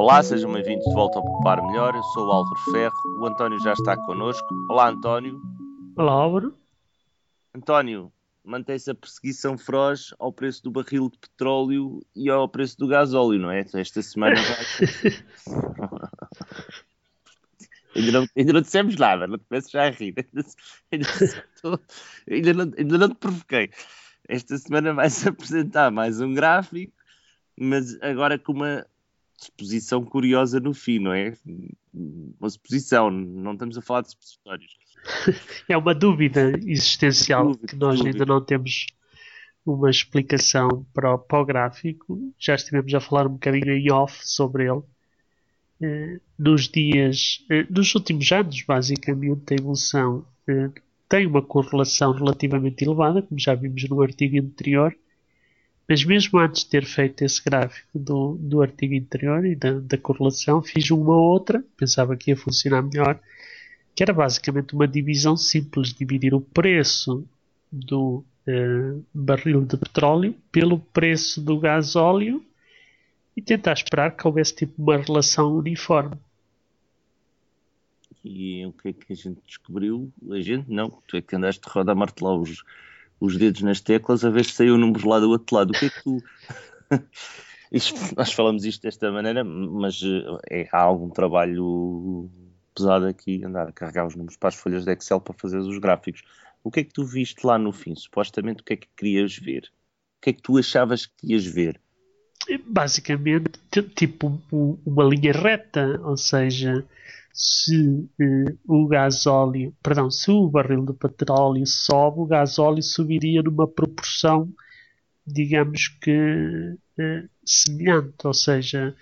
Olá, sejam bem-vindos de volta ao Poupar Melhor. Eu sou o Álvaro Ferro, o António já está connosco. Olá, António. Olá, Álvaro. António, mantém-se a perseguição feroz ao preço do barril de petróleo e ao preço do gasóleo, não é? Esta semana vai. ainda, não, ainda não dissemos nada, não te peço já a rir. Ainda, ainda, ainda, não, ainda não te provoquei. Esta semana vai-se apresentar mais um gráfico, mas agora com uma exposição curiosa no fim, não é? Uma exposição, não estamos a falar de expositórios. É uma dúvida existencial dúvida, que nós dúvida. ainda não temos uma explicação para o, para o, gráfico. Já estivemos a falar um bocadinho em off sobre ele. Eh, nos dias, eh, nos últimos anos, basicamente, a evolução eh, tem uma correlação relativamente elevada, como já vimos no artigo anterior, mas mesmo antes de ter feito esse gráfico do, do artigo anterior e da, da correlação, fiz uma outra, pensava que ia funcionar melhor, que era basicamente uma divisão simples, dividir o preço do eh, barril de petróleo pelo preço do gasóleo e tentar esperar que houvesse tipo uma relação uniforme. E o que é que a gente descobriu? A gente não, tu é que andaste de roda a martelar os, os dedos nas teclas a ver se saiu números lá do outro lado. O que é que tu. nós falamos isto desta maneira, mas eh, é, há algum trabalho pesado aqui andar a carregar os números para as folhas de Excel para fazer os gráficos. O que é que tu viste lá no fim? Supostamente o que é que querias ver? O que é que tu achavas que ias ver? Basicamente, tipo uma linha reta, ou seja, se eh, o gasóleo, perdão, se o barril de petróleo sobe, o gasóleo subiria numa proporção, digamos que eh, semelhante, ou seja,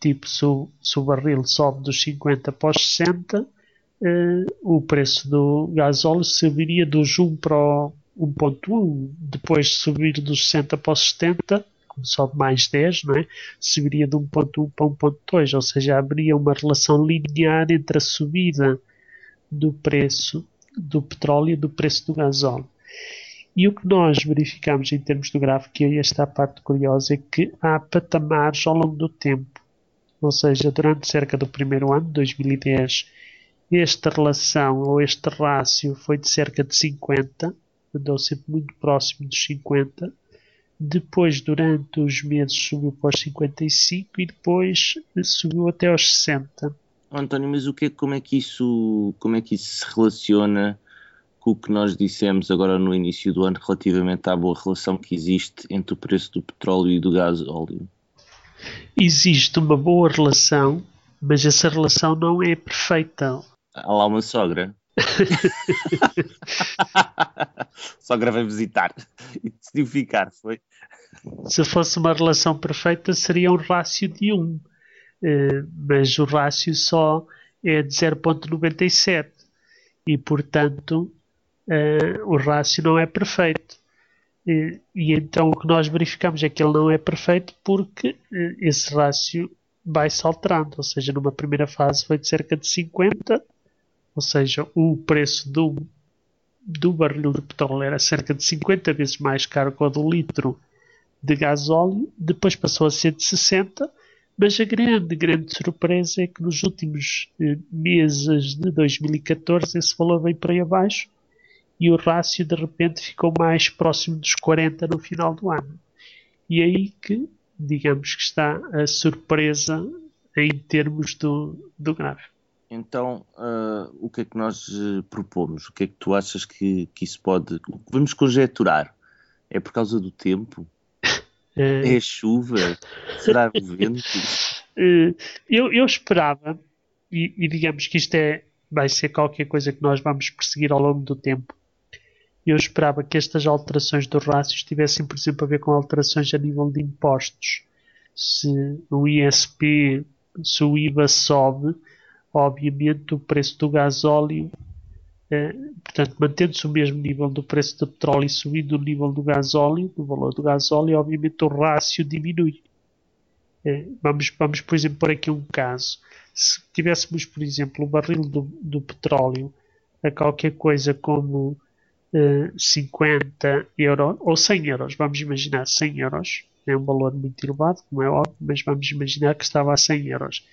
tipo se o, se o, barril sobe dos 50 para os 60, eh, o preço do gasóleo subiria dos 1 para o 1.1, depois de subir dos 60 para os 70, sobe mais 10, não é? subiria de 1.1 para 1.2, ou seja, haveria uma relação linear entre a subida do preço do petróleo e do preço do gasóleo. E o que nós verificamos em termos do gráfico, e esta é parte curiosa, é que há patamares ao longo do tempo. Ou seja, durante cerca do primeiro ano, 2010, esta relação ou este rácio foi de cerca de 50, andou sempre muito próximo dos 50, depois, durante os meses, subiu para os 55 e depois subiu até aos 60. António, mas o que, como, é que isso, como é que isso se relaciona com o que nós dissemos agora no início do ano relativamente à boa relação que existe entre o preço do petróleo e do gás óleo? Existe uma boa relação, mas essa relação não é perfeita. Há lá uma sogra. Só gravei visitar e decidiu ficar, foi? Se fosse uma relação perfeita, seria um rácio de 1, uh, mas o rácio só é de 0,97 e, portanto, uh, o rácio não é perfeito. Uh, e então o que nós verificamos é que ele não é perfeito porque esse rácio vai se alterando, ou seja, numa primeira fase foi de cerca de 50 ou seja, o preço do, do barril de petróleo era cerca de 50 vezes mais caro que o do litro de gasóleo, depois passou a ser de 60, mas a grande, grande surpresa é que nos últimos eh, meses de 2014 esse valor veio para aí abaixo e o rácio de repente ficou mais próximo dos 40 no final do ano. E é aí que, digamos que está a surpresa em termos do, do gráfico. Então, uh, o que é que nós uh, propomos? O que é que tu achas que, que isso pode. Vamos conjecturar. É por causa do tempo? É, é chuva? Será o vento? Uh, eu, eu esperava, e, e, digamos que isto é, vai ser qualquer coisa que nós vamos perseguir ao longo do tempo. Eu esperava que estas alterações do rácio tivessem, por exemplo, a ver com alterações a nível de impostos. Se o ISP, se o IVA sobe, obviamente o preço do gasóleo, eh, portanto, mantendo-se o mesmo nível do preço do petróleo e subindo o nível do gasóleo, do valor do gasóleo, obviamente o rácio diminui. Eh, vamos, vamos, por exemplo, por aqui um caso. Se tivéssemos, por exemplo, o barril do, do petróleo a qualquer coisa como eh, 50 euros, ou 100 euros, vamos imaginar 100 euros, é um valor muito elevado, como é óbvio, mas vamos imaginar que estava a 100 euros.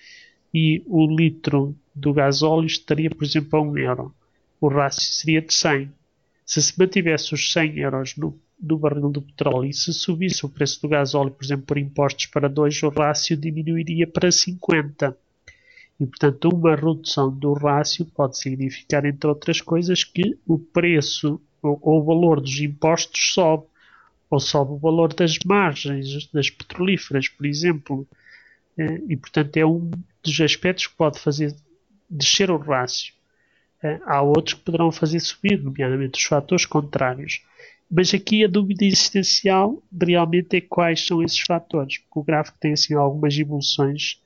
E o litro do gasóleo estaria, por exemplo, a 1 euro. O rácio seria de 100. Se se mantivesse os 100 euros no, no barril do petróleo e se subisse o preço do gasóleo, por exemplo, por impostos para 2, o rácio diminuiria para 50. E, portanto, uma redução do rácio pode significar, entre outras coisas, que o preço ou, ou o valor dos impostos sobe, ou sobe o valor das margens das petrolíferas, por exemplo. Eh, e, portanto, é um dos aspectos que pode fazer descer o rácio. Eh, há outros que poderão fazer subir, nomeadamente os fatores contrários. Mas aqui a dúvida existencial realmente é quais são esses fatores, porque o gráfico tem assim algumas evoluções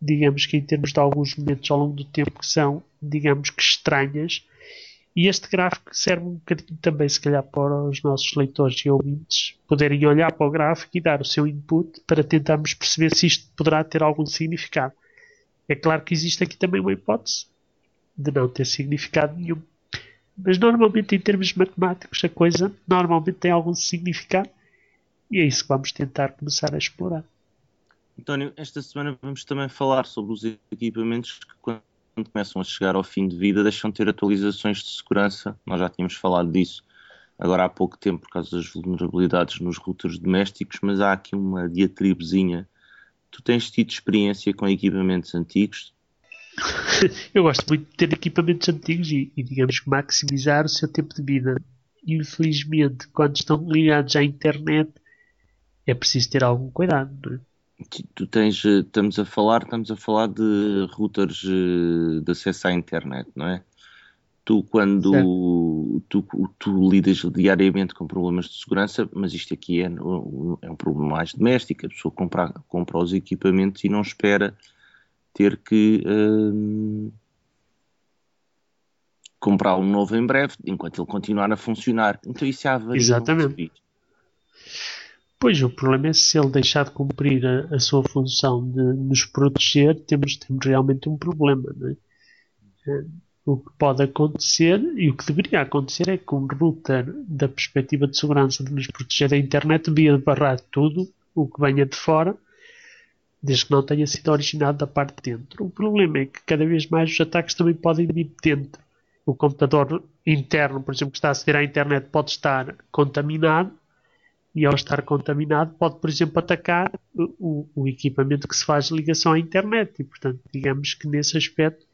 digamos que em termos de alguns momentos ao longo do tempo que são, digamos que estranhas. E este gráfico serve um bocadinho também, se calhar, para os nossos leitores e ouvintes poderem olhar para o gráfico e dar o seu input para tentarmos perceber se isto poderá ter algum significado. É claro que existe aqui também uma hipótese de não ter significado nenhum. Mas normalmente, em termos matemáticos, a coisa normalmente tem algum significado e é isso que vamos tentar começar a explorar. António, esta semana vamos também falar sobre os equipamentos que, quando começam a chegar ao fim de vida, deixam de ter atualizações de segurança. Nós já tínhamos falado disso agora há pouco tempo por causa das vulnerabilidades nos routers domésticos, mas há aqui uma diatribezinha. Tu tens tido experiência com equipamentos antigos? Eu gosto muito de ter equipamentos antigos e, e, digamos, maximizar o seu tempo de vida. Infelizmente, quando estão ligados à internet, é preciso ter algum cuidado. Não é? tu tens, eh, estamos a falar, estamos a falar de routers eh, de acesso à internet, não é? Tu quando tu, tu, lidas diariamente com problemas de segurança, mas isto aqui é, é um problema mais doméstico, a pessoa compra, compra os equipamentos e não espera ter que hum, comprar um novo em breve, enquanto ele continuar a funcionar. Então isso é avaria Exatamente. Pois, o problema é se ele deixar de cumprir a, a sua função de nos proteger, temos, temos realmente um problema. Não é? O que pode acontecer e o que deveria acontecer é que um router, da perspectiva de segurança de nos proteger da internet, devia barrar tudo o que venha de fora, desde que não tenha sido originado da parte de dentro. O problema é que cada vez mais os ataques também podem vir de dentro. O computador interno, por exemplo, que está a aceder à internet, pode estar contaminado e ao estar contaminado pode, por exemplo, atacar o, o, equipamento que se faz ligação à internet e, portanto, digamos que nesse aspecto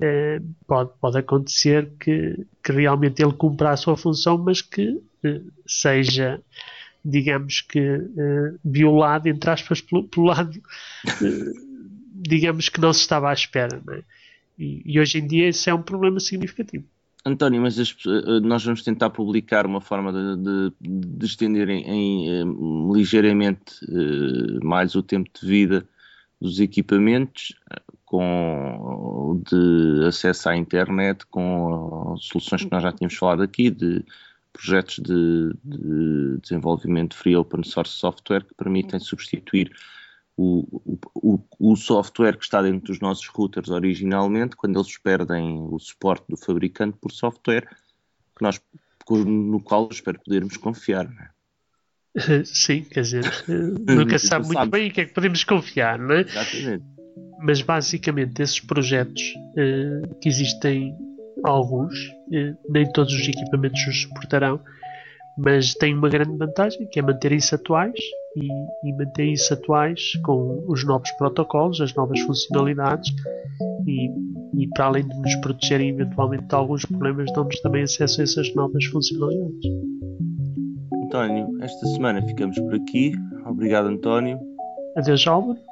eh, pode, pode acontecer que, que realmente ele cumpra a sua função, mas que eh, seja, digamos que, eh, violado, entre aspas, pelo, pelo lado, digamos que não se estava à espera. É? E, e hoje em dia isso é um problema significativo. António, mas as, nós vamos tentar publicar uma forma de, de, de estender em, em, ligeiramente mais o tempo de vida dos equipamentos com de acesso à internet, com soluções que nós já tínhamos falado aqui, de projetos de, de desenvolvimento free open source software que permitem substituir o, o, o, software que está dentro dos nossos routers originalmente, quando eles perdem o suporte do fabricante por software que nós, no qual espero podermos confiar. É? Sim, quer dizer, nunca sabe muito sabe. bem o que é que podemos confiar, não é? Exatamente. Mas basicamente esses projetos eh, que existem alguns, eh, nem todos os equipamentos os suportarão, mas têm uma grande vantagem que é manterem-se atuais e, e manterem-se atuais com os novos protocolos, as novas funcionalidades e, e para além de nos protegerem eventualmente de alguns problemas, dão-nos também acesso a essas novas funcionalidades. António, esta semana ficamos por aqui. Obrigado, António. Adeus, Álvaro.